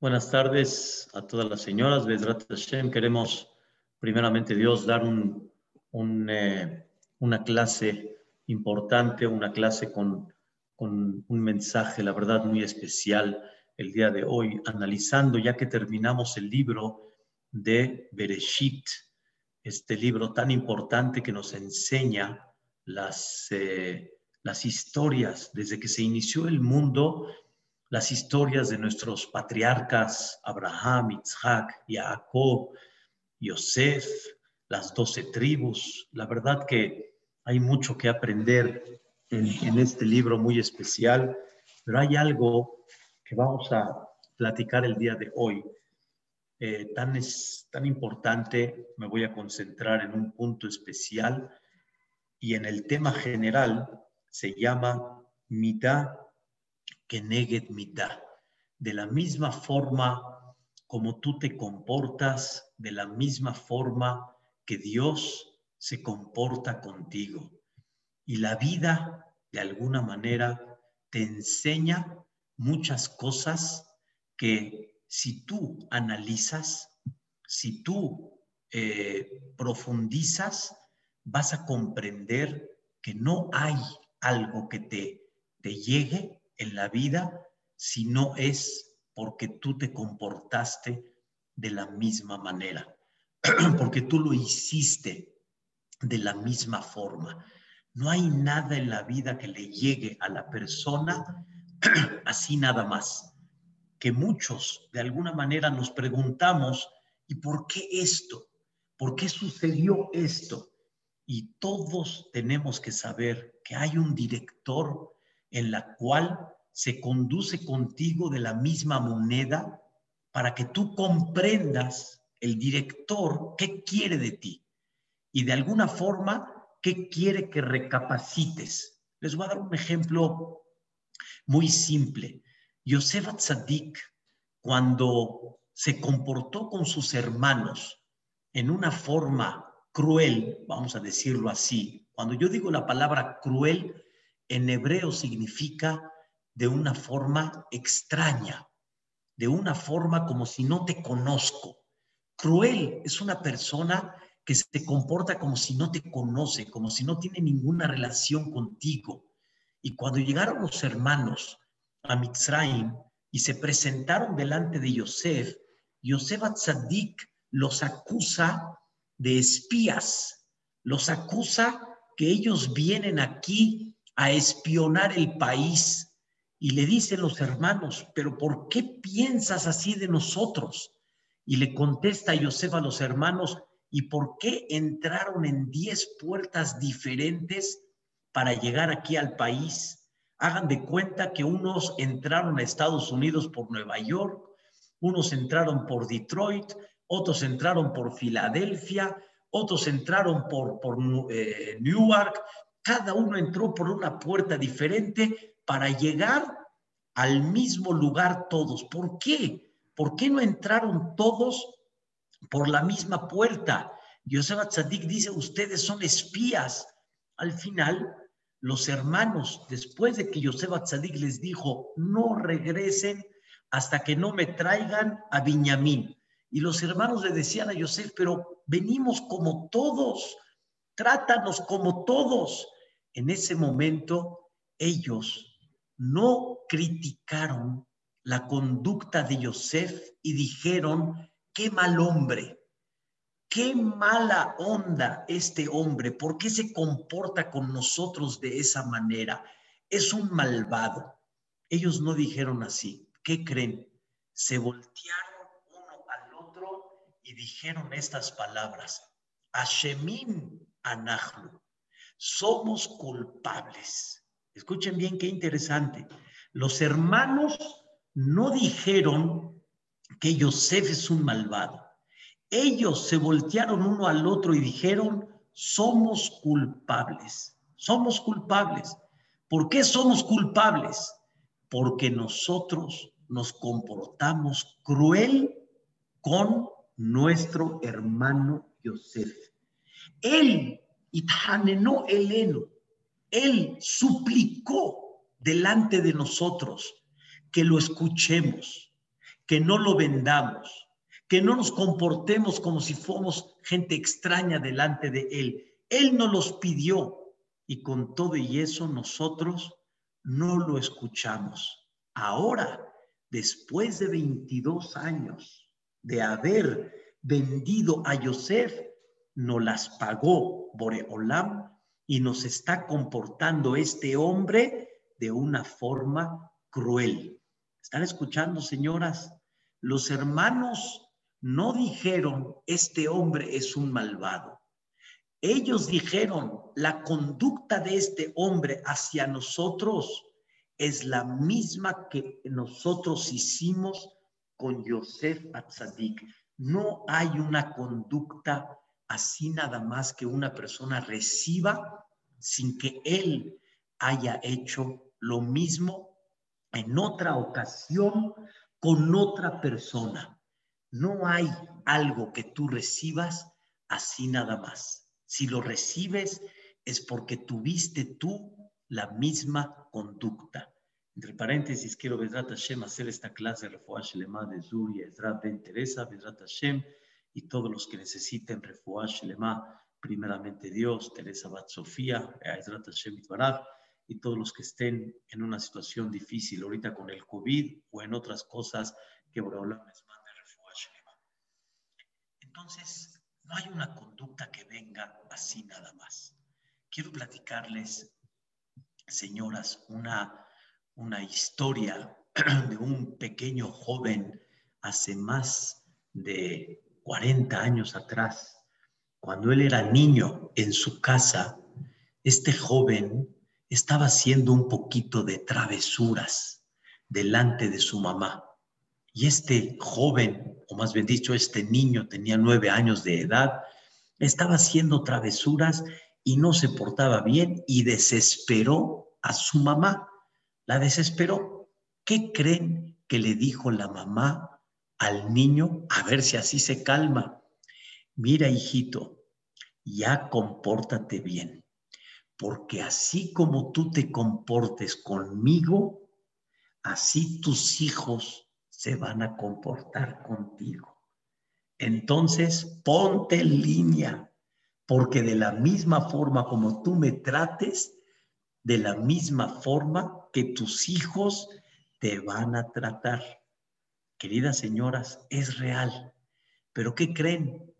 Buenas tardes a todas las señoras. Bezrat Hashem, queremos primeramente Dios dar un, eh, una clase importante, una clase con, con un mensaje, la verdad, muy especial el día de hoy, analizando, ya que terminamos el libro de Bereshit, este libro tan importante que nos enseña las, eh, las historias desde que se inició el mundo las historias de nuestros patriarcas Abraham, Isaac, Jacob, Yosef, las doce tribus. La verdad que hay mucho que aprender en, este libro muy especial, pero hay algo que vamos a platicar el día de hoy. Eh, tan, es, tan importante, me voy a concentrar en un punto especial y en el tema general se llama mitad que neget mitad. De la misma forma como tú te comportas, de la misma forma que Dios se comporta contigo. Y la vida, de alguna manera, te enseña muchas cosas que si tú analizas, si tú eh, profundizas, vas a comprender que no hay algo que te, te llegue en la vida si no es porque tú te comportaste de la misma manera, porque tú lo hiciste de la misma forma. No hay nada en la vida que le llegue a la persona así nada más. Que muchos de alguna manera nos preguntamos, ¿y por qué esto? ¿Por qué sucedió esto? Y todos tenemos que saber que hay un director en la cual se conduce contigo de la misma moneda para que tú comprendas el director qué quiere de ti y de alguna forma qué quiere que recapacites. Les voy a dar un ejemplo muy simple. Yosef Tzadik, cuando se comportó con sus hermanos en una forma cruel, vamos a decirlo así, cuando yo digo la palabra cruel, en hebreo significa de una forma extraña, de una forma como si no te conozco. Cruel es una persona que se comporta como si no te conoce, como si no tiene ninguna relación contigo. Y cuando llegaron los hermanos a Mitzrayim y se presentaron delante de Yosef, Yosef Atzadik los acusa de espías, los acusa que ellos vienen aquí a espionar el país, y le dicen los hermanos, pero ¿por qué piensas así de nosotros? Y le contesta Yosef a los hermanos, ¿y por qué entraron en diez puertas diferentes para llegar aquí al país? Hagan de cuenta que unos entraron a Estados Unidos por Nueva York, unos entraron por Detroit, otros entraron por Filadelfia, otros entraron por, por eh, Newark, cada uno entró por una puerta diferente para llegar al mismo lugar todos. ¿Por qué? ¿Por qué no entraron todos por la misma puerta? Yosef Tzadik dice, ustedes son espías. Al final, los hermanos, después de que Yosef Tzadik les dijo, no regresen hasta que no me traigan a Viñamín. Y los hermanos le decían a Yosef, pero venimos como todos, trátanos como todos. En ese momento, ellos no criticaron la conducta de Yosef y dijeron, qué mal hombre, qué mala onda este hombre, ¿por qué se comporta con nosotros de esa manera? Es un malvado. Ellos no dijeron así. ¿Qué creen? Se voltearon uno al otro y dijeron estas palabras. Ashemim anahlu. Somos culpables Escuchen bien qué interesante. Los hermanos no dijeron que Yosef es un malvado. Ellos se voltearon uno al otro y dijeron, somos culpables, somos culpables. ¿Por qué somos culpables? Porque nosotros nos comportamos cruel con nuestro hermano Yosef. Él, Ithanenó Eleno, él suplicó delante de nosotros que lo escuchemos, que no lo vendamos, que no nos comportemos como si fuéramos gente extraña delante de Él. Él nos los pidió y con todo y eso nosotros no lo escuchamos. Ahora, después de 22 años de haber vendido a Yosef, nos las pagó Boreolam y nos está comportando este hombre de una forma cruel. ¿Están escuchando, señoras? Los hermanos no dijeron, este hombre es un malvado. Ellos dijeron, la conducta de este hombre hacia nosotros es la misma que nosotros hicimos con Yosef Atzadik. No hay una conducta así nada más que una persona reciba sin que él haya hecho lo mismo en otra ocasión con otra persona. No hay algo que tú recibas así nada más. Si lo recibes es porque tuviste tú la misma conducta. Entre paréntesis, quiero Bedrat Hashem hacer esta clase de Refuah Shelema de Zuri, Ezra Ben Teresa, Bedrat Hashem y todos los que necesiten Refuah Shelema, primeramente Dios, Teresa Bat Sofía, Ezrat Hashem y todos los que estén en una situación difícil ahorita con el COVID o en otras cosas que Boreolam les mande Refuah Shelema. Entonces, no hay una conducta que venga así nada más. Quiero platicarles, señoras, una, una historia de un pequeño joven hace más de 40 años atrás. Cuando él era niño en su casa, este joven estaba haciendo un poquito de travesuras delante de su mamá. Y este joven, o más bien dicho, este niño tenía nueve años de edad, estaba haciendo travesuras y no se portaba bien y desesperó a su mamá. La desesperó. ¿Qué creen que le dijo la mamá al niño? A ver si así se calma. Mira, hijito, ya compórtate bien, porque así como tú te comportes conmigo, así tus hijos se van a comportar contigo. Entonces, ponte en línea, porque de la misma forma como tú me trates, de la misma forma que tus hijos te van a tratar. Queridas señoras, es real. Pero ¿qué creen?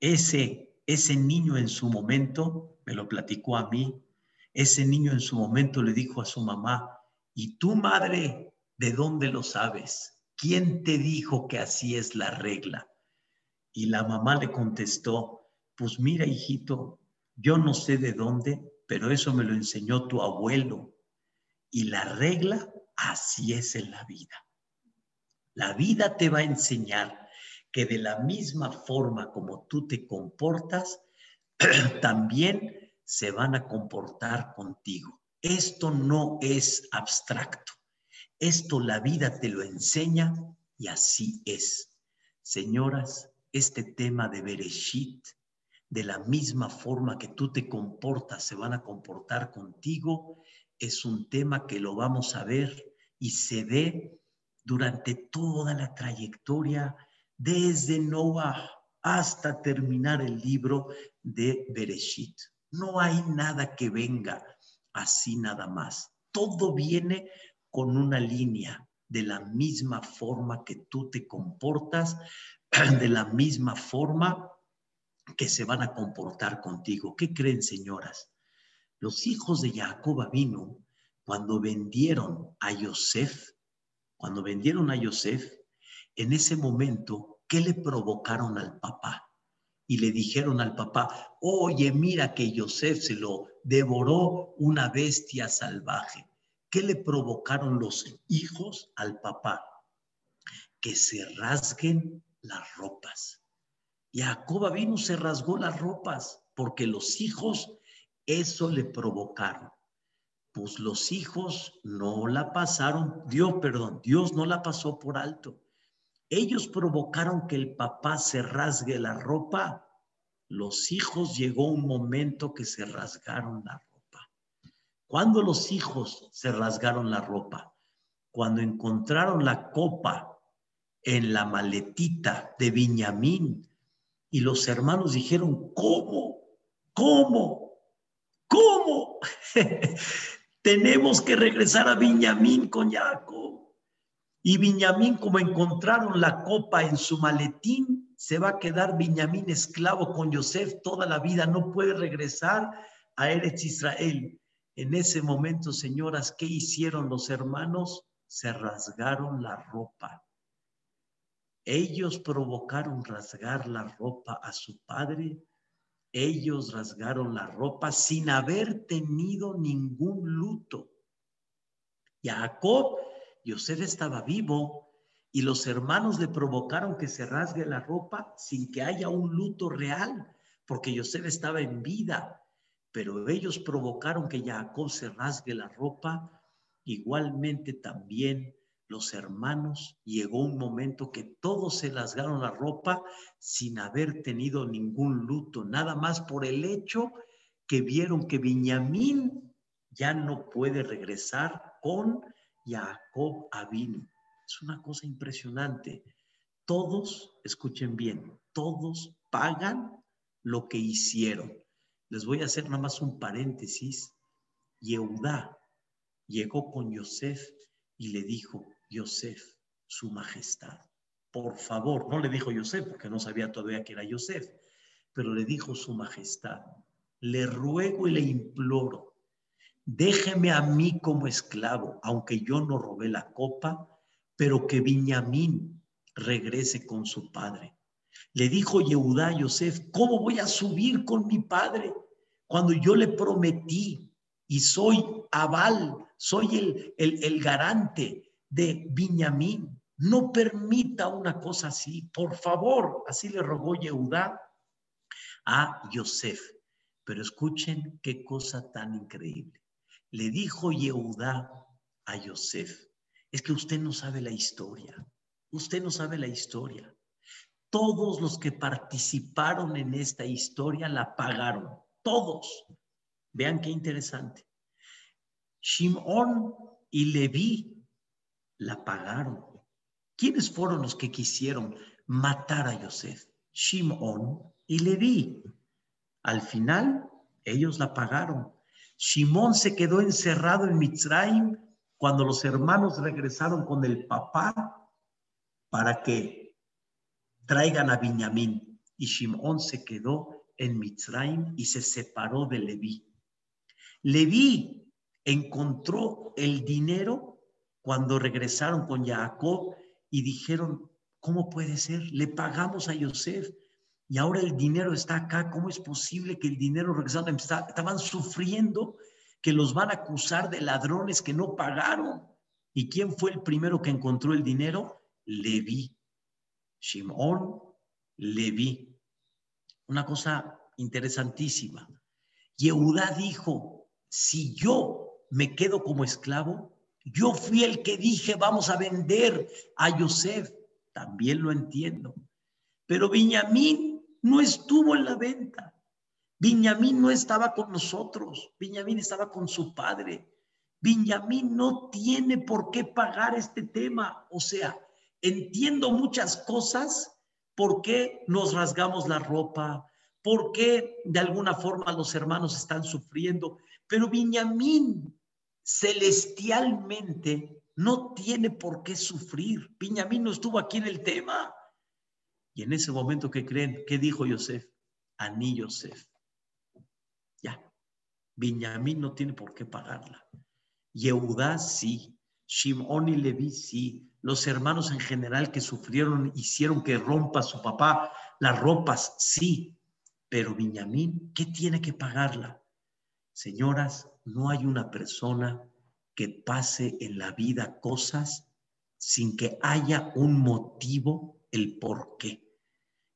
Ese, ese niño en su momento, me lo platicó a mí, ese niño en su momento le dijo a su mamá, ¿y tu madre de dónde lo sabes? ¿quién te dijo que así es la regla? Y la mamá le contestó, pues mira, hijito, yo no sé de dónde, pero eso me lo enseñó tu abuelo. Y la regla, así es en la vida. La vida te va a enseñar que de la misma forma como tú te comportas, también se van a comportar contigo. Esto no es abstracto. Esto la vida te lo enseña y así es. Señoras, este tema de Bereshit, de la misma forma que tú te comportas, se van a comportar contigo, es un tema que lo vamos a ver y se ve durante toda la trayectoria, desde Noah hasta terminar el libro de Bereshit. No hay nada que venga así nada más. Todo viene con una línea de la misma forma que tú te comportas, de la misma forma que se van a comportar contigo. ¿Qué creen, señoras? Los hijos de Jacob vino cuando vendieron a Yosef, cuando vendieron a Yosef, en ese momento, ¿qué le provocaron al papá? Y le dijeron al papá, oye, mira que Yosef se lo devoró una bestia salvaje. ¿Qué le provocaron los hijos al papá? Que se rasguen las ropas. Y a Jacob vino, se rasgó las ropas porque los hijos eso le provocaron. Pues los hijos no la pasaron, Dios, perdón, Dios no la pasó por alto. Ellos provocaron que el papá se rasgue la ropa. Los hijos llegó un momento que se rasgaron la ropa. Cuando los hijos se rasgaron la ropa, cuando encontraron la copa en la maletita de Viñamín. Y los hermanos dijeron, ¿cómo? ¿Cómo? ¿Cómo? Tenemos que regresar a Viñamín con Jacob. Y Viñamín, como encontraron la copa en su maletín, se va a quedar Viñamín esclavo con Yosef toda la vida, no puede regresar a Eretz Israel. En ese momento, señoras, ¿qué hicieron los hermanos? Se rasgaron la ropa. Ellos provocaron rasgar la ropa a su padre. Ellos rasgaron la ropa sin haber tenido ningún luto. Jacob, Yosef estaba vivo y los hermanos le provocaron que se rasgue la ropa sin que haya un luto real, porque Yosef estaba en vida pero ellos provocaron que Jacob se rasgue la ropa. Igualmente también los hermanos, llegó un momento que todos se rasgaron la ropa sin haber tenido ningún luto, nada más por el hecho que vieron que Benjamín ya no puede regresar con Jacob Abin. Es una cosa impresionante. Todos, escuchen bien, todos pagan lo que hicieron. Les voy a hacer nada más un paréntesis. Yehudá llegó con Yosef y le dijo, Yosef, su majestad, por favor, no le dijo Yosef porque no sabía todavía que era Yosef, pero le dijo su majestad, le ruego y le imploro, déjeme a mí como esclavo, aunque yo no robé la copa, pero que Viñamín regrese con su padre. Le dijo Yehudá a Yosef, ¿cómo voy a subir con mi padre? Cuando yo le prometí y soy aval, soy el, el, el garante de Viñamín, no permita una cosa así, por favor, así le rogó Yehudá a Yosef. Pero escuchen qué cosa tan increíble. Le dijo Yehudá a Yosef, es que usted no sabe la historia, usted no sabe la historia. Todos los que participaron en esta historia la pagaron todos. Vean qué interesante. Shimon y Leví la pagaron. ¿Quiénes fueron los que quisieron matar a Yosef? Shimon y Leví. Al final, ellos la pagaron. Shimon se quedó encerrado en Mitzrayim cuando los hermanos regresaron con el papá para que traigan a Benjamín. Y Shimon se quedó en Mitzrayim y se separó de Leví. Leví encontró el dinero cuando regresaron con Jacob y dijeron, ¿cómo puede ser? Le pagamos a Yosef y ahora el dinero está acá. ¿Cómo es posible que el dinero regresaron? Estaban sufriendo que los van a acusar de ladrones que no pagaron. ¿Y quién fue el primero que encontró el dinero? Leví. Shimon, Leví una cosa interesantísima. Yehudá dijo, si yo me quedo como esclavo, yo fui el que dije, vamos a vender a Yosef. También lo entiendo. Pero Benjamín no estuvo en la venta. Benjamín no estaba con nosotros. Benjamín estaba con su padre. Benjamín no tiene por qué pagar este tema. O sea, entiendo muchas cosas ¿Por qué nos rasgamos la ropa? ¿Por qué de alguna forma los hermanos están sufriendo? Pero Viñamín celestialmente no tiene por qué sufrir. Viñamín no estuvo aquí en el tema. Y en ese momento que creen, ¿qué dijo Yosef? Aní Yosef. Ya. Viñamín no tiene por qué pagarla. Yehudá sí. Shimon y Leví sí los hermanos en general que sufrieron hicieron que rompa su papá las ropas, sí, pero Benjamín, ¿qué tiene que pagarla? Señoras, no hay una persona que pase en la vida cosas sin que haya un motivo, el por qué.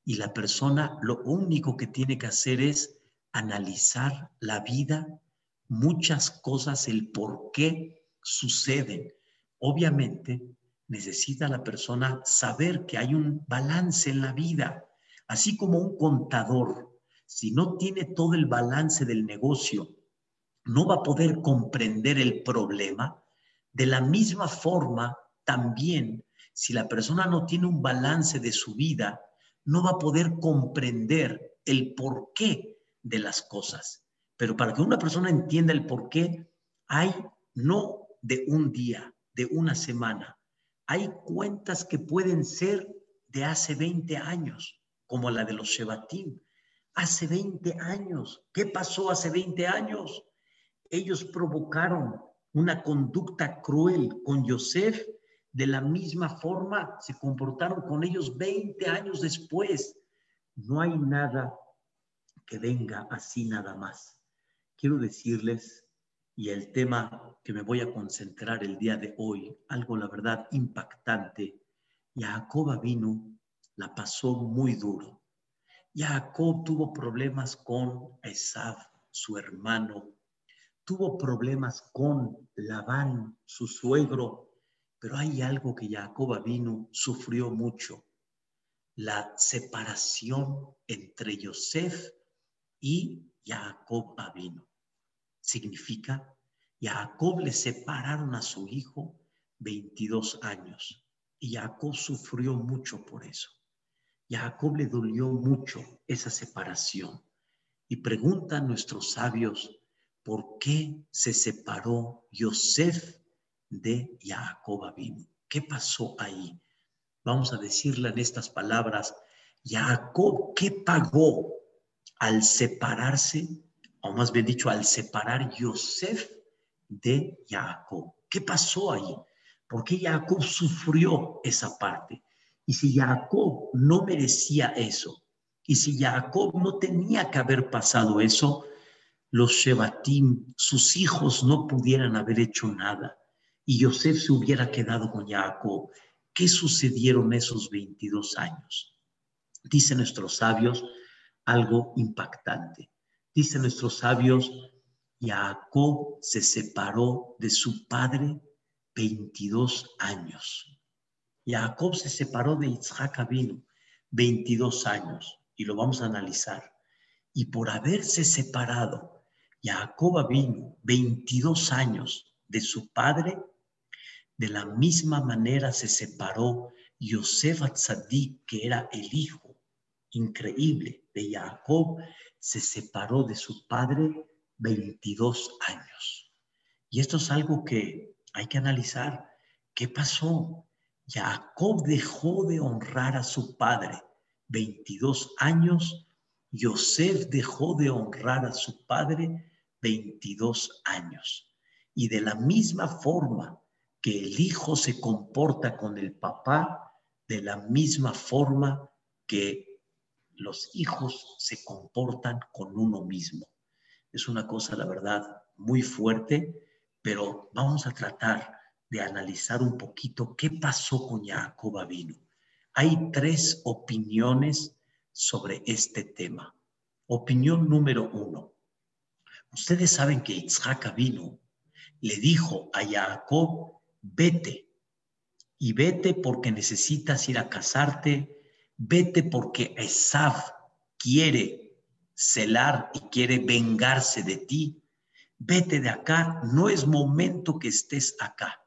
Y la persona lo único que tiene que hacer es analizar la vida, muchas cosas, el por qué suceden. Obviamente, necesita la persona saber que hay un balance en la vida, así como un contador, si no tiene todo el balance del negocio, no va a poder comprender el problema. De la misma forma, también, si la persona no tiene un balance de su vida, no va a poder comprender el porqué de las cosas. Pero para que una persona entienda el porqué, hay no de un día, de una semana, hay cuentas que pueden ser de hace 20 años, como la de los Shebatim. Hace 20 años. ¿Qué pasó hace 20 años? Ellos provocaron una conducta cruel con Yosef, de la misma forma se comportaron con ellos 20 años después. No hay nada que venga así nada más. Quiero decirles, y el tema que me voy a concentrar el día de hoy, algo la verdad impactante, Jacob vino, la pasó muy duro. Jacob tuvo problemas con Esav, su hermano, tuvo problemas con Labán, su suegro, pero hay algo que Jacob vino, sufrió mucho, la separación entre Yosef y Jacob vino. Significa, Jacob le separaron a su hijo 22 años y Jacob sufrió mucho por eso. Jacob le dolió mucho esa separación. Y preguntan nuestros sabios, ¿por qué se separó Yosef de Jacob vino? ¿Qué pasó ahí? Vamos a decirle en estas palabras, Jacob, ¿qué pagó al separarse, o más bien dicho, al separar Yosef de Jacob? ¿Qué pasó ahí? ¿Por qué Jacob sufrió esa parte? Y si Jacob no merecía eso, y si Jacob no tenía que haber pasado eso, los Shebatim, sus hijos no pudieran haber hecho nada y Yosef se hubiera quedado con Jacob. ¿Qué sucedieron esos 22 años? Dicen nuestros sabios algo impactante. Dicen nuestros sabios, Jacob se separó de su padre 22 años. Jacob se separó de Isaac Abinu 22 años y lo vamos a analizar. Y por haberse separado Jacob vino 22 años de su padre, de la misma manera se separó Yosef Atzadik, que era el hijo increíble de Jacob, se separó de su padre 22 años. Y esto es algo que hay que analizar. ¿Qué pasó? Jacob dejó de honrar a su padre 22 años. Yosef dejó de honrar a su padre 22 años. Y de la misma forma que el hijo se comporta con el papá, de la misma forma que los hijos se comportan con uno mismo. Es una cosa, la verdad, muy fuerte, pero vamos a tratar de analizar un poquito qué pasó con Jacob vino. Hay tres opiniones sobre este tema. Opinión número uno. Ustedes saben que Isaac vino, le dijo a Jacob, vete, y vete porque necesitas ir a casarte, vete porque Esav quiere celar y quiere vengarse de ti, vete de acá, no es momento que estés acá.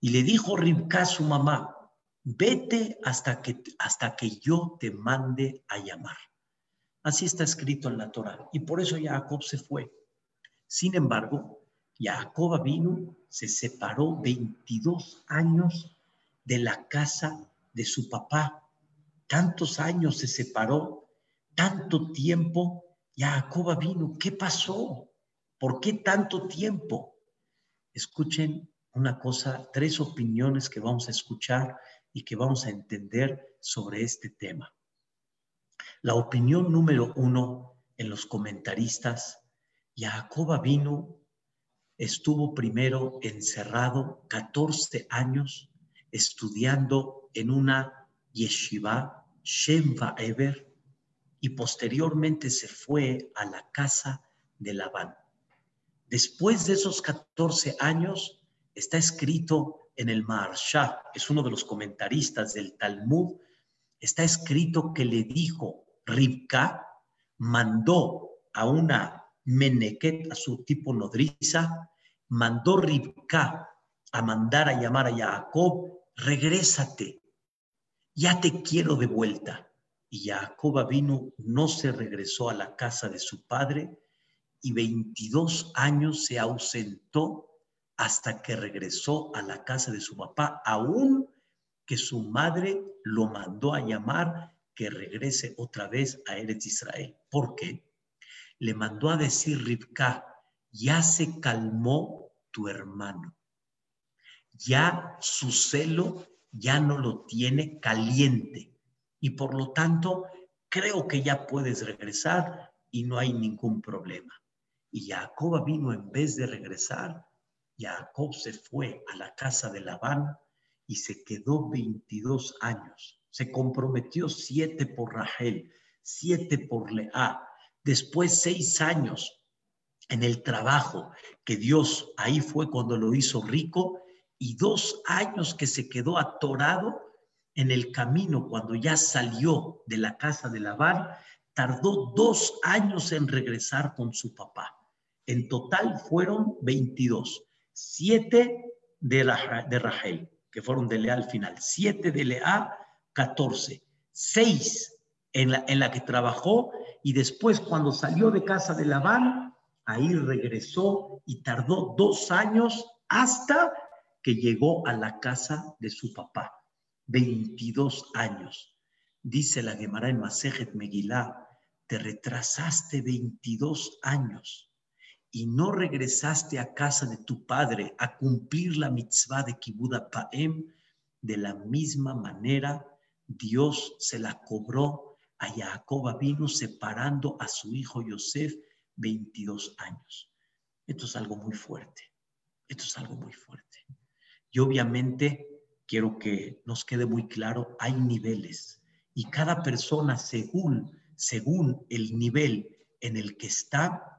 Y le dijo Ribka su mamá, vete hasta que, hasta que yo te mande a llamar. Así está escrito en la Torah. Y por eso Jacob se fue. Sin embargo, Jacob vino, se separó 22 años de la casa de su papá. Tantos años se separó, tanto tiempo. Jacob vino, ¿qué pasó? ¿Por qué tanto tiempo? Escuchen una cosa, tres opiniones que vamos a escuchar y que vamos a entender sobre este tema. La opinión número uno en los comentaristas Jacob vino, estuvo primero encerrado 14 años estudiando en una yeshiva, Shemva Eber, y posteriormente se fue a la casa de Labán. Después de esos 14 años, está escrito en el Maharsha, es uno de los comentaristas del Talmud, está escrito que le dijo, Ribka mandó a una Meneket, a su tipo nodriza, mandó Ribka a mandar a llamar a Jacob, regrésate, ya te quiero de vuelta. Y Jacob vino, no se regresó a la casa de su padre y 22 años se ausentó hasta que regresó a la casa de su papá, aún que su madre lo mandó a llamar que regrese otra vez a Eretz Israel. ¿Por qué? Le mandó a decir Ribka, ya se calmó tu hermano. Ya su celo ya no lo tiene caliente y por lo tanto creo que ya puedes regresar y no hay ningún problema. Y Jacob vino en vez de regresar, Jacob se fue a la casa de Labán y se quedó 22 años. Se comprometió siete por Rachel, siete por Lea, después seis años en el trabajo que Dios ahí fue cuando lo hizo rico y dos años que se quedó atorado en el camino cuando ya salió de la casa de Labán, tardó dos años en regresar con su papá. En total fueron 22, siete de, la, de Rachel, que fueron de Lea al final, siete de Lea, 14, seis en la, en la que trabajó y después cuando salió de casa de Labán, ahí regresó y tardó dos años hasta que llegó a la casa de su papá. 22 años. Dice la Gemara en Masejet Megilá, te retrasaste 22 años y no regresaste a casa de tu padre a cumplir la mitzvah de Kibuda Paem, de la misma manera Dios se la cobró a Jacob vino separando a su hijo Yosef 22 años. Esto es algo muy fuerte. Esto es algo muy fuerte. Y obviamente quiero que nos quede muy claro, hay niveles y cada persona según, según el nivel en el que está,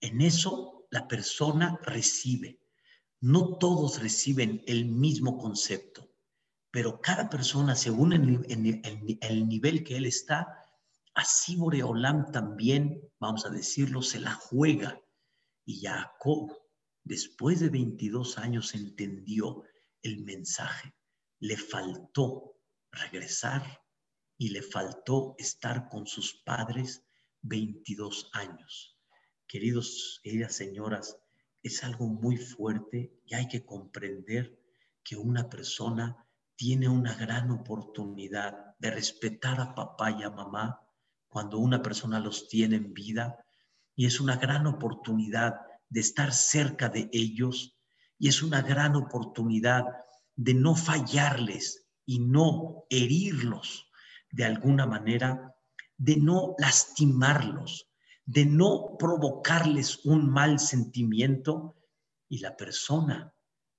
en eso la persona recibe. No todos reciben el mismo concepto, pero cada persona según el, nivel que él está, así Boreolam también, vamos a decirlo, se la juega. Y Jacob después de 22 años entendió el mensaje. Le faltó regresar y le faltó estar con sus padres 22 años. Queridos, queridas señoras, es algo muy fuerte y hay que comprender que una persona tiene una gran oportunidad de respetar a papá y a mamá cuando una persona los tiene en vida y es una gran oportunidad de estar cerca de ellos y es una gran oportunidad de no fallarles y no herirlos de alguna manera, de no lastimarlos, de no provocarles un mal sentimiento y la persona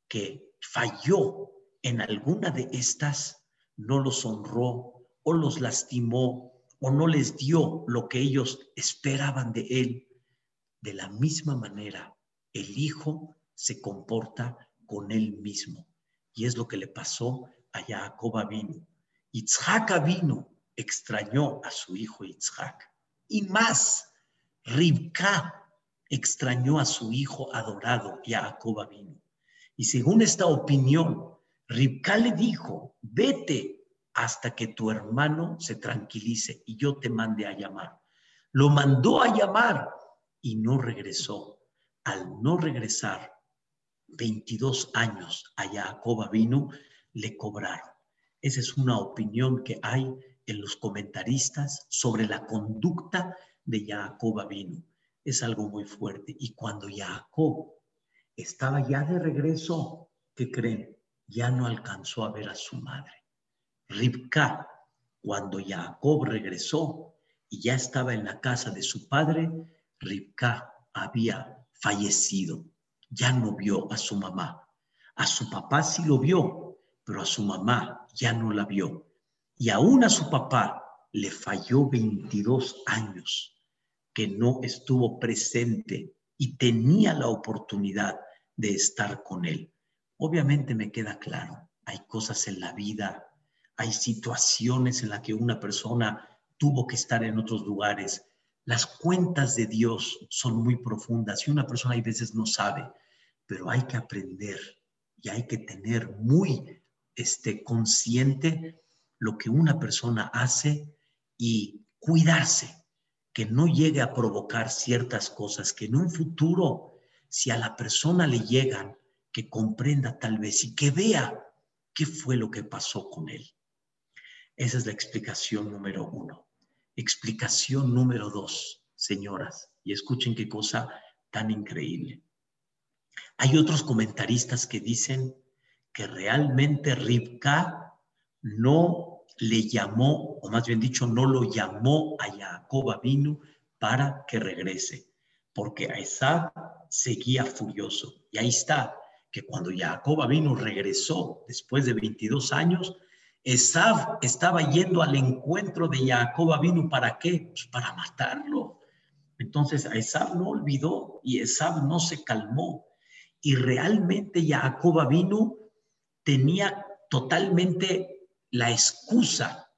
que falló en alguna de estas no los honró o los lastimó o no les dio lo que ellos esperaban de él de la misma manera, el hijo se comporta con él mismo. Y es lo que le pasó a Jacob vino. Yitzhak vino, extrañó a su hijo Yitzhak. Y más, Ribka extrañó a su hijo adorado, Jacob vino. Y según esta opinión, Ribka le dijo, vete hasta que tu hermano se tranquilice y yo te mande a llamar. Lo mandó a llamar y no regresó. Al no regresar, 22 años a Jacob vino, le cobraron. Esa es una opinión que hay en los comentaristas sobre la conducta de Jacob vino. Es algo muy fuerte. Y cuando Jacob estaba ya de regreso, ¿qué creen? Ya no alcanzó a ver a su madre. Ribka, cuando Jacob regresó y ya estaba en la casa de su padre, Ribka había fallecido, ya no vio a su mamá. A su papá sí lo vio, pero a su mamá ya no la vio. Y aún a su papá le falló 22 años que no estuvo presente y tenía la oportunidad de estar con él. Obviamente me queda claro, hay cosas en la vida, hay situaciones en las que una persona tuvo que estar en otros lugares, las cuentas de Dios son muy profundas y una persona a veces no sabe, pero hay que aprender y hay que tener muy este, consciente lo que una persona hace y cuidarse, que no llegue a provocar ciertas cosas que en un futuro, si a la persona le llegan, que comprenda tal vez y que vea qué fue lo que pasó con él. Esa es la explicación número uno. Explicación número dos, señoras, y escuchen qué cosa tan increíble. Hay otros comentaristas que dicen que realmente Rivka no le llamó, o más bien dicho, no lo llamó a Jacob vino para que regrese, porque a Esab seguía furioso. Y ahí está, que cuando Jacob vino regresó después de 22 años, Esab estaba yendo al encuentro de Jacob vino para qué? Pues para matarlo. Entonces a no olvidó y Esab no se calmó. Y realmente Jacob vino tenía totalmente la excusa,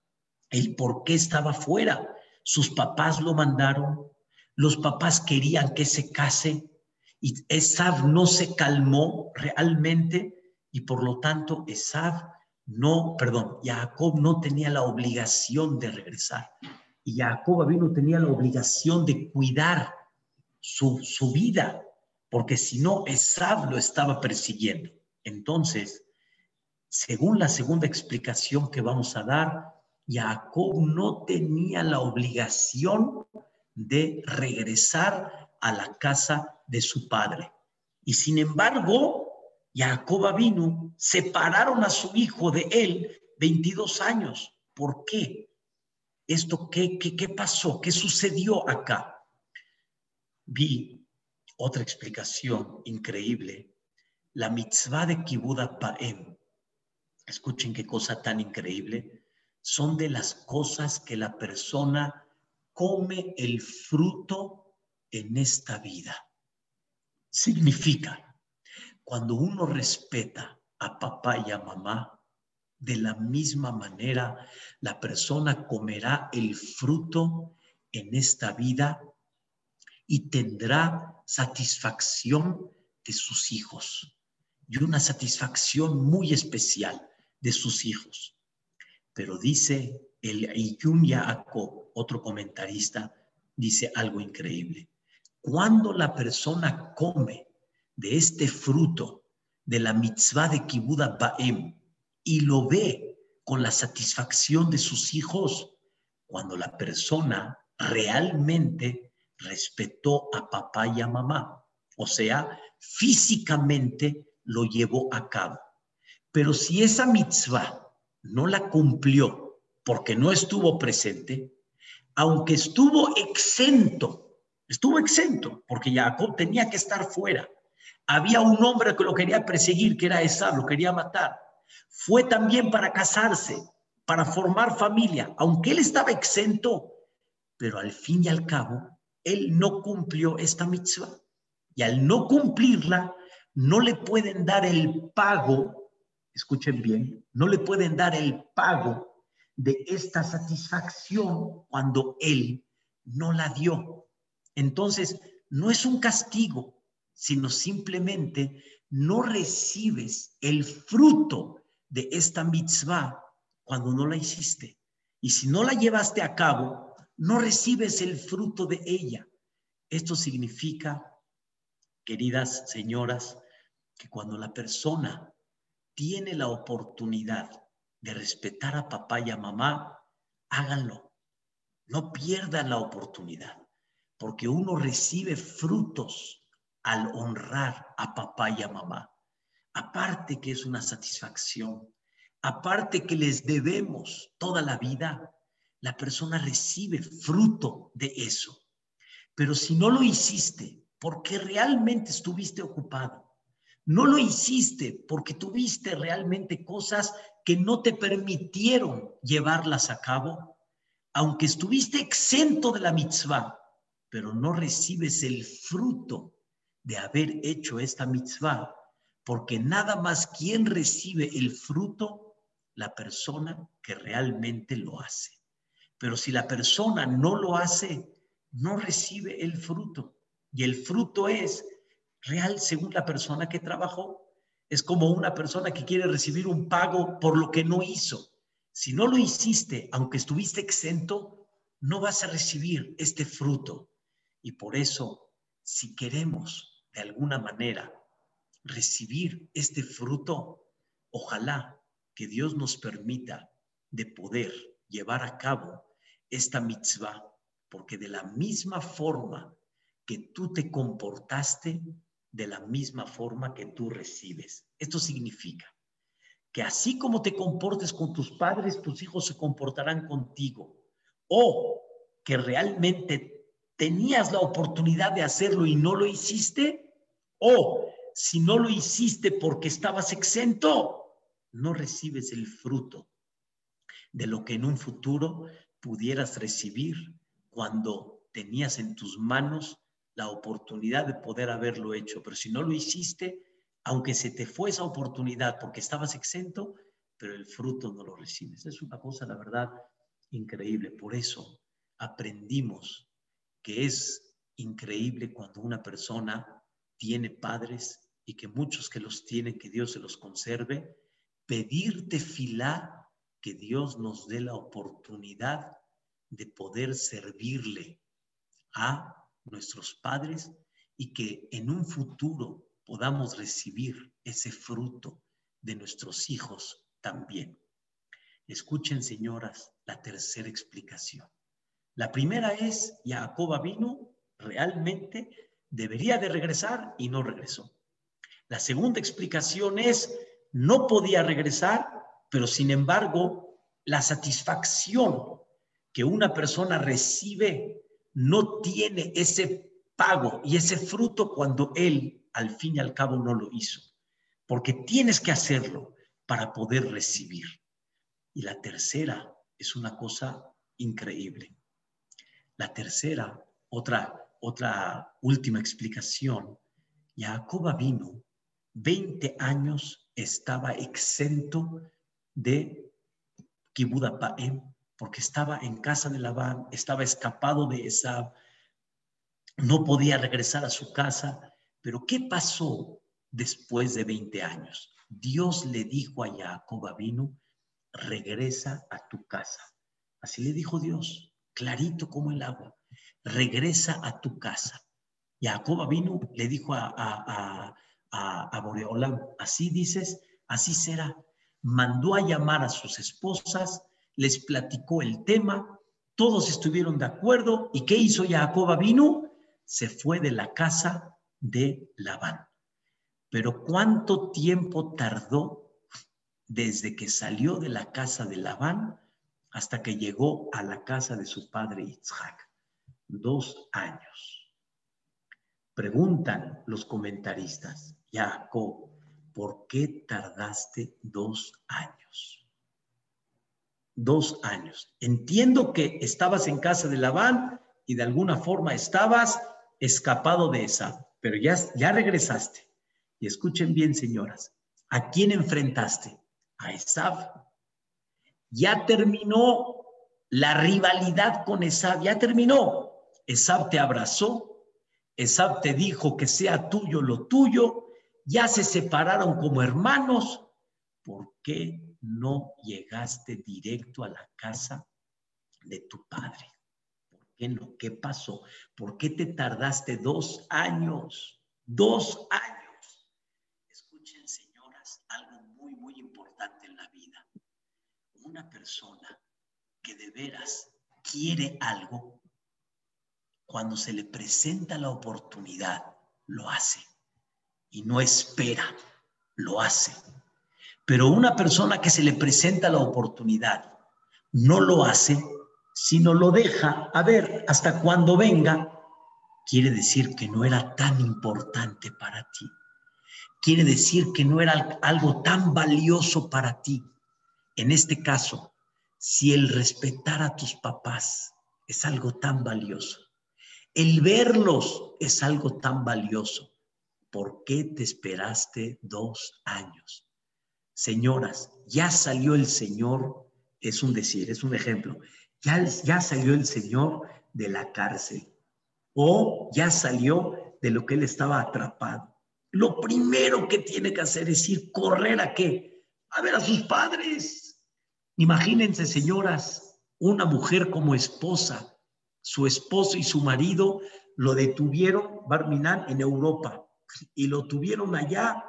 el por qué estaba fuera. Sus papás lo mandaron, los papás querían que se case y Esab no se calmó realmente y por lo tanto Esab no, perdón, Jacob no tenía la obligación de regresar. Y Jacob vino tenía la obligación de cuidar su, su vida, porque si no, Esab lo estaba persiguiendo. Entonces, según la segunda explicación que vamos a dar, Jacob no tenía la obligación de regresar a la casa de su padre. Y sin embargo, Jacob vino, separaron a su hijo de él 22 años. ¿Por qué? ¿Esto qué, qué, qué pasó? ¿Qué sucedió acá? Vi otra explicación increíble. La mitzvah de Kibuda Paem. Escuchen qué cosa tan increíble. Son de las cosas que la persona come el fruto en esta vida. Significa cuando uno respeta a papá y a mamá, de la misma manera la persona comerá el fruto en esta vida y tendrá satisfacción de sus hijos y una satisfacción muy especial de sus hijos. Pero dice el Iyun Yaakov, otro comentarista, dice algo increíble. Cuando la persona come de este fruto de la mitzvah de Kibuda Baem y lo ve con la satisfacción de sus hijos, cuando la persona realmente respetó a papá y a mamá, o sea, físicamente lo llevó a cabo. Pero si esa mitzvah no la cumplió porque no estuvo presente, aunque estuvo exento, estuvo exento porque Jacob tenía que estar fuera, había un hombre que lo quería perseguir, que era Esab, lo quería matar. Fue también para casarse, para formar familia, aunque él estaba exento, pero al fin y al cabo, él no cumplió esta mitzvah. Y al no cumplirla, no le pueden dar el pago, escuchen bien, no le pueden dar el pago de esta satisfacción cuando él no la dio. Entonces, no es un castigo, sino simplemente no recibes el fruto de esta mitzvah cuando no la hiciste. Y si no la llevaste a cabo, no recibes el fruto de ella. Esto significa, queridas señoras, que cuando la persona tiene la oportunidad de respetar a papá y a mamá, háganlo. No pierdan la oportunidad, porque uno recibe frutos al honrar a papá y a mamá. Aparte que es una satisfacción, aparte que les debemos toda la vida, la persona recibe fruto de eso. Pero si no lo hiciste porque realmente estuviste ocupado, no lo hiciste porque tuviste realmente cosas que no te permitieron llevarlas a cabo, aunque estuviste exento de la mitzvah, pero no recibes el fruto de haber hecho esta mitzvah, porque nada más quien recibe el fruto, la persona que realmente lo hace. Pero si la persona no lo hace, no recibe el fruto. Y el fruto es real según la persona que trabajó. Es como una persona que quiere recibir un pago por lo que no hizo. Si no lo hiciste, aunque estuviste exento, no vas a recibir este fruto. Y por eso, si queremos de alguna manera recibir este fruto, ojalá que Dios nos permita de poder llevar a cabo esta mitzvah, porque de la misma forma que tú te comportaste, de la misma forma que tú recibes. Esto significa que así como te comportes con tus padres, tus hijos se comportarán contigo. O que realmente tenías la oportunidad de hacerlo y no lo hiciste. O si no lo hiciste porque estabas exento, no recibes el fruto de lo que en un futuro pudieras recibir cuando tenías en tus manos la oportunidad de poder haberlo hecho. Pero si no lo hiciste, aunque se te fue esa oportunidad porque estabas exento, pero el fruto no lo recibes. Es una cosa, la verdad, increíble. Por eso aprendimos que es increíble cuando una persona tiene padres y que muchos que los tienen, que Dios se los conserve, pedirte filá, que Dios nos dé la oportunidad de poder servirle a nuestros padres y que en un futuro podamos recibir ese fruto de nuestros hijos también. Escuchen, señoras, la tercera explicación. La primera es, Jacob vino, realmente debería de regresar y no regresó. La segunda explicación es, no podía regresar, pero sin embargo, la satisfacción que una persona recibe no tiene ese pago y ese fruto cuando él al fin y al cabo no lo hizo, porque tienes que hacerlo para poder recibir. Y la tercera es una cosa increíble. La tercera, otra, otra última explicación, Jacob vino, 20 años estaba exento de Kibudapaem, porque estaba en casa de Labán, estaba escapado de esa, no podía regresar a su casa, pero ¿qué pasó después de 20 años? Dios le dijo a Jacob Abinu, regresa a tu casa. Así le dijo Dios, clarito como el agua, regresa a tu casa. Jacob Abinu le dijo a, a, a, a Boreolam, así dices, así será. Mandó a llamar a sus esposas, les platicó el tema, todos estuvieron de acuerdo. ¿Y qué hizo Jacob Abinu? Se fue de la casa de Labán. Pero ¿cuánto tiempo tardó desde que salió de la casa de Labán hasta que llegó a la casa de su padre Isaac? Dos años. Preguntan los comentaristas, Jacob, ¿por qué tardaste dos años? Dos años. Entiendo que estabas en casa de Labán y de alguna forma estabas escapado de esa pero ya, ya regresaste. Y escuchen bien, señoras, ¿a quién enfrentaste? A Esab. Ya terminó la rivalidad con Esab, ya terminó. Esab te abrazó, Esab te dijo que sea tuyo lo tuyo, ya se separaron como hermanos. ¿Por qué no llegaste directo a la casa de tu padre? qué no? ¿Qué pasó? ¿Por qué te tardaste dos años? Dos años. Escuchen, señoras, algo muy, muy importante en la vida. Una persona que de veras quiere algo, cuando se le presenta la oportunidad, lo hace. Y no espera, lo hace. Pero una persona que se le presenta la oportunidad, no lo hace, si no lo deja a ver hasta cuando venga, quiere decir que no era tan importante para ti. Quiere decir que no era algo tan valioso para ti. En este caso, si el respetar a tus papás es algo tan valioso, el verlos es algo tan valioso, ¿por qué te esperaste dos años? Señoras, ya salió el Señor, es un decir, es un ejemplo, ya, salió el Señor de la cárcel o ya salió de lo que él estaba atrapado. Lo primero que tiene que hacer es ir correr a qué? A ver a sus padres. Imagínense, señoras, una mujer como esposa, su esposo y su marido lo detuvieron, Barminan, en Europa, y lo tuvieron allá,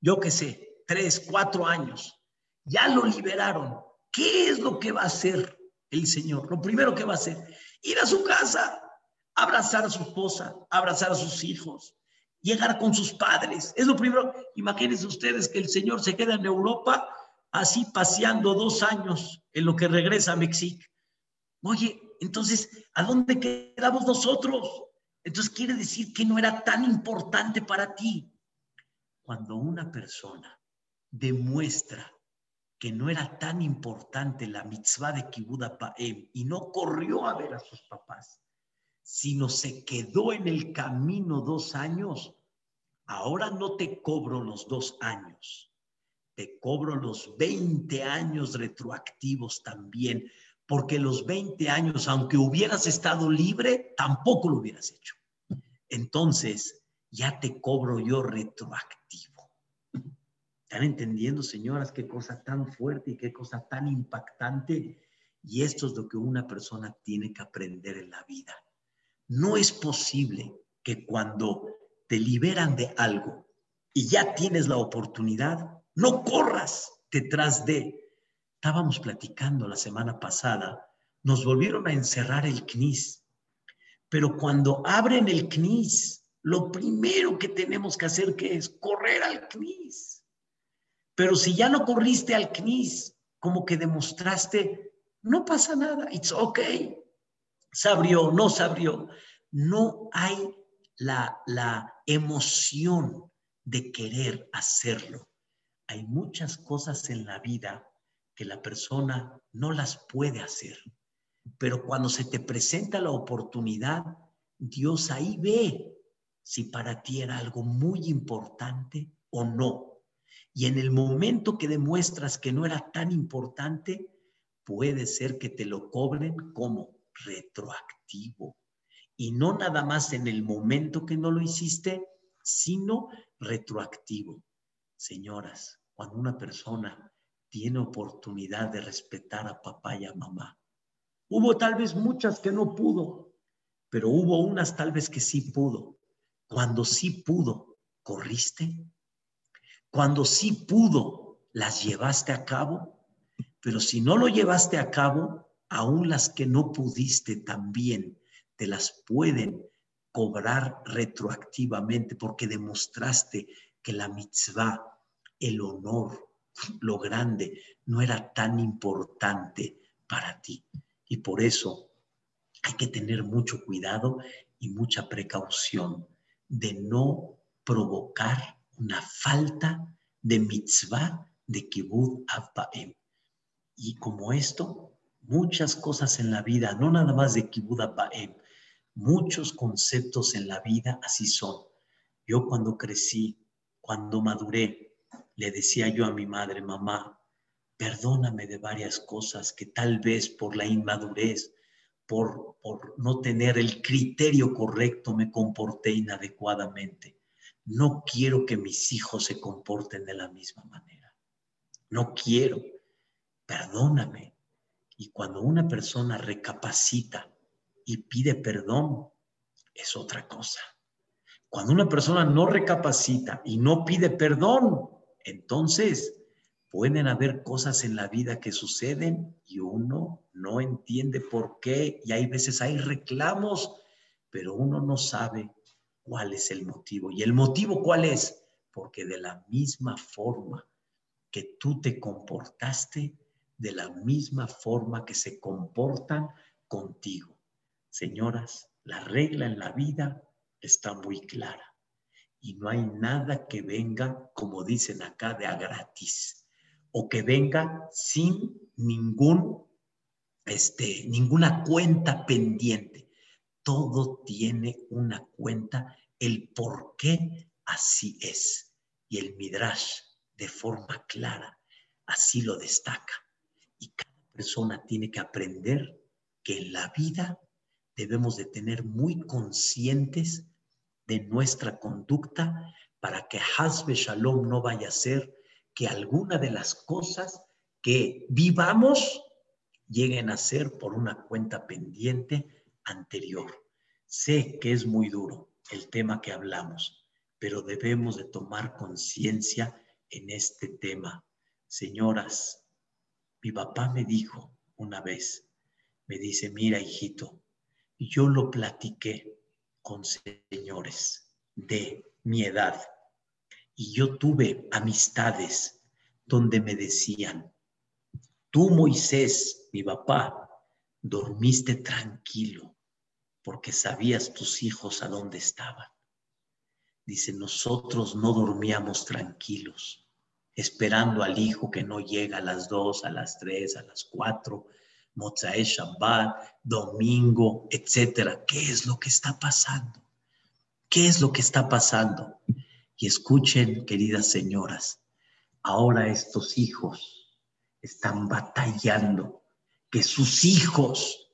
yo qué sé, tres, cuatro años. Ya lo liberaron. ¿Qué es lo que va a hacer el Señor? Lo primero que va a hacer, ir a su casa, abrazar a su esposa, abrazar a sus hijos, llegar con sus padres. Es lo primero. Imagínense ustedes que el Señor se queda en Europa así paseando dos años en lo que regresa a México. Oye, entonces, ¿a dónde quedamos nosotros? Entonces quiere decir que no era tan importante para ti. Cuando una persona demuestra que no era tan importante la mitzvah de Kibuda Paem y no corrió a ver a sus papás, sino se quedó en el camino dos años, ahora no te cobro los dos años, te cobro los 20 años retroactivos también, porque los 20 años, aunque hubieras estado libre, tampoco lo hubieras hecho. Entonces, ya te cobro yo retroactivo. ¿Están entendiendo, señoras, qué cosa tan fuerte y qué cosa tan impactante? Y esto es lo que una persona tiene que aprender en la vida. No es posible que cuando te liberan de algo y ya tienes la oportunidad, no corras detrás de Estábamos platicando la semana pasada, nos volvieron a encerrar el CNIS, pero cuando abren el CNIS, lo primero que tenemos que hacer que es correr al CNIS. Pero si ya no corriste al CNIS, como que demostraste, no pasa nada, it's okay. Se abrió, no se abrió. No hay la, la emoción de querer hacerlo. Hay muchas cosas en la vida que la persona no las puede hacer. Pero cuando se te presenta la oportunidad, Dios ahí ve si para ti era algo muy importante o no. Y en el momento que demuestras que no era tan importante, puede ser que te lo cobren como retroactivo. Y no nada más en el momento que no lo hiciste, sino retroactivo. Señoras, cuando una persona tiene oportunidad de respetar a papá y a mamá. Hubo tal vez muchas que no pudo, pero hubo unas tal vez que sí pudo. Cuando sí pudo, corriste. Cuando sí pudo, las llevaste a cabo. Pero si no lo llevaste a cabo, aún las que no pudiste también te las pueden cobrar retroactivamente porque demostraste que la mitzvah, el honor, lo grande no era tan importante para ti. Y por eso hay que tener mucho cuidado y mucha precaución de no provocar una falta de mitzvah de kibbutz Abbaem. Y como esto, muchas cosas en la vida, no nada más de kibbutz Abbaem, muchos conceptos en la vida así son. Yo cuando crecí, cuando maduré, le decía yo a mi madre, mamá, perdóname de varias cosas que tal vez por la inmadurez, por, por no tener el criterio correcto, me comporté inadecuadamente. No quiero que mis hijos se comporten de la misma manera. No quiero. Perdóname. Y cuando una persona recapacita y pide perdón, es otra cosa. Cuando una persona no recapacita y no pide perdón, entonces, pueden haber cosas en la vida que suceden y uno no entiende por qué y hay veces hay reclamos, pero uno no sabe cuál es el motivo. ¿Y el motivo cuál es? Porque de la misma forma que tú te comportaste, de la misma forma que se comportan contigo. Señoras, la regla en la vida está muy clara y no hay nada que venga, como dicen acá, de a gratis o que venga sin ningún, este, ninguna cuenta pendiente. Todo tiene una cuenta, el por qué así es. Y el Midrash, de forma clara, así lo destaca. Y cada persona tiene que aprender que en la vida debemos de tener muy conscientes de nuestra conducta para que Hasbe Shalom no vaya a ser que alguna de las cosas que vivamos lleguen a ser por una cuenta pendiente anterior. Sé que es muy duro el tema que hablamos, pero debemos de tomar conciencia en este tema. Señoras, mi papá me dijo una vez, me dice, mira hijito, yo lo platiqué con señores de mi edad y yo tuve amistades donde me decían, tú Moisés, mi papá, dormiste tranquilo porque sabías tus hijos a dónde estaban. Dice, nosotros no dormíamos tranquilos, esperando al hijo que no llega a las dos, a las tres, a las cuatro, Mozae Shabbat, domingo, etcétera. ¿Qué es lo que está pasando? ¿Qué es lo que está pasando? Y escuchen, queridas señoras, ahora estos hijos están batallando, que sus hijos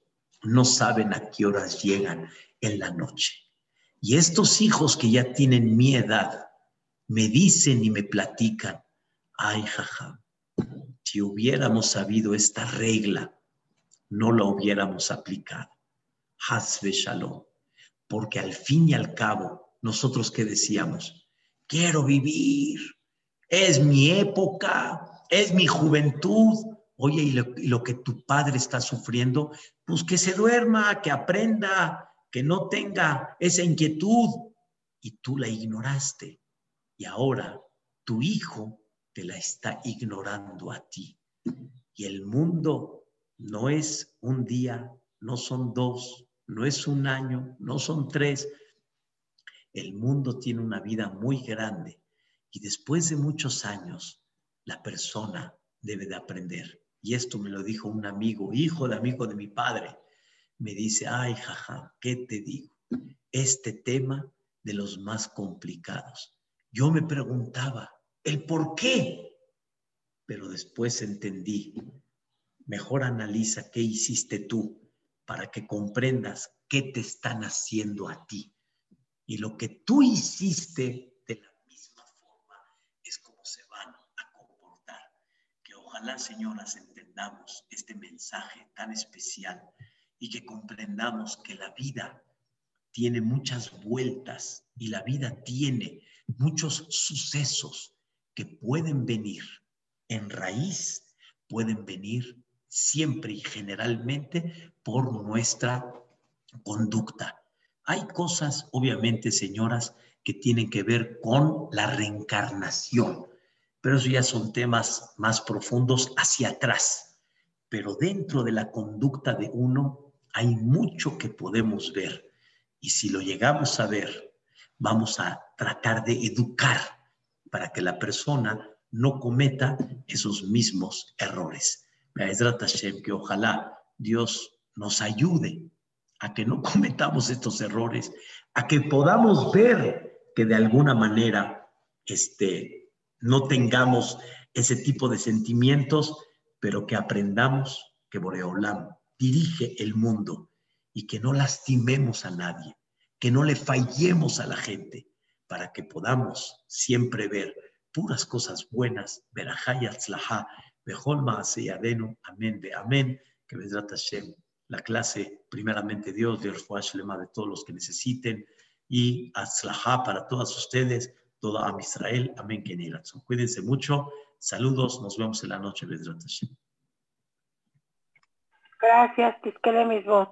no saben a qué horas llegan en la noche. Y estos hijos que ya tienen mi edad, me dicen y me platican, ay, jaja, si hubiéramos sabido esta regla, no la hubiéramos aplicado. Hasbe Shalom. Porque al fin y al cabo, nosotros que decíamos, quiero vivir, es mi época, es mi juventud. Oye, y lo, lo que tu padre está sufriendo, pues que se duerma, que aprenda, que no tenga esa inquietud y tú la ignoraste y ahora tu hijo te la está ignorando a ti. Y el mundo no es un día, no son dos, no es un año, no son tres. El mundo tiene una vida muy grande y después de muchos años la persona debe de aprender. Y esto me lo dijo un amigo, hijo de amigo de mi padre me dice, ay, jaja, ¿qué te digo? Este tema de los más complicados. Yo me preguntaba, ¿el por qué? Pero después entendí, mejor analiza qué hiciste tú para que comprendas qué te están haciendo a ti. Y lo que tú hiciste de la misma forma es como se van a comportar. Que ojalá, señoras, entendamos este mensaje tan especial y que comprendamos que la vida tiene muchas vueltas y la vida tiene muchos sucesos que pueden venir en raíz, pueden venir siempre y generalmente por nuestra conducta. Hay cosas, obviamente, señoras, que tienen que ver con la reencarnación, pero eso ya son temas más profundos hacia atrás. Pero dentro de la conducta de uno hay mucho que podemos ver y si lo llegamos a ver, vamos a tratar de educar para que la persona no cometa esos mismos errores. que ojalá Dios nos ayude a que no cometamos estos errores, a que podamos ver que de alguna manera este, no tengamos ese tipo de sentimientos, pero que aprendamos que Boreolam dirige el mundo y que no lastimemos a nadie, que no le fallemos a la gente, para que podamos siempre ver puras cosas buenas, verajá y atzlajá, bejol adenu, amén, de amén, que Bezrat Hashem, la clase, primeramente Dios, de Lema de todos los que necesiten, y atzlajá para todas ustedes, todo Am Israel, amén, que Cuídense mucho, saludos, nos vemos en la noche. Gracias, quede mis voz.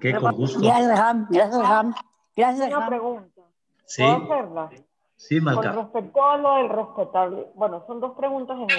¿Qué? Con gusto. Gracias, Ram. Gracias, Ram. Gracias, Una pregunta. Sí. ¿Puedo hacerla? Sí, Malca. Con respecto a lo del respetable, bueno, son dos preguntas en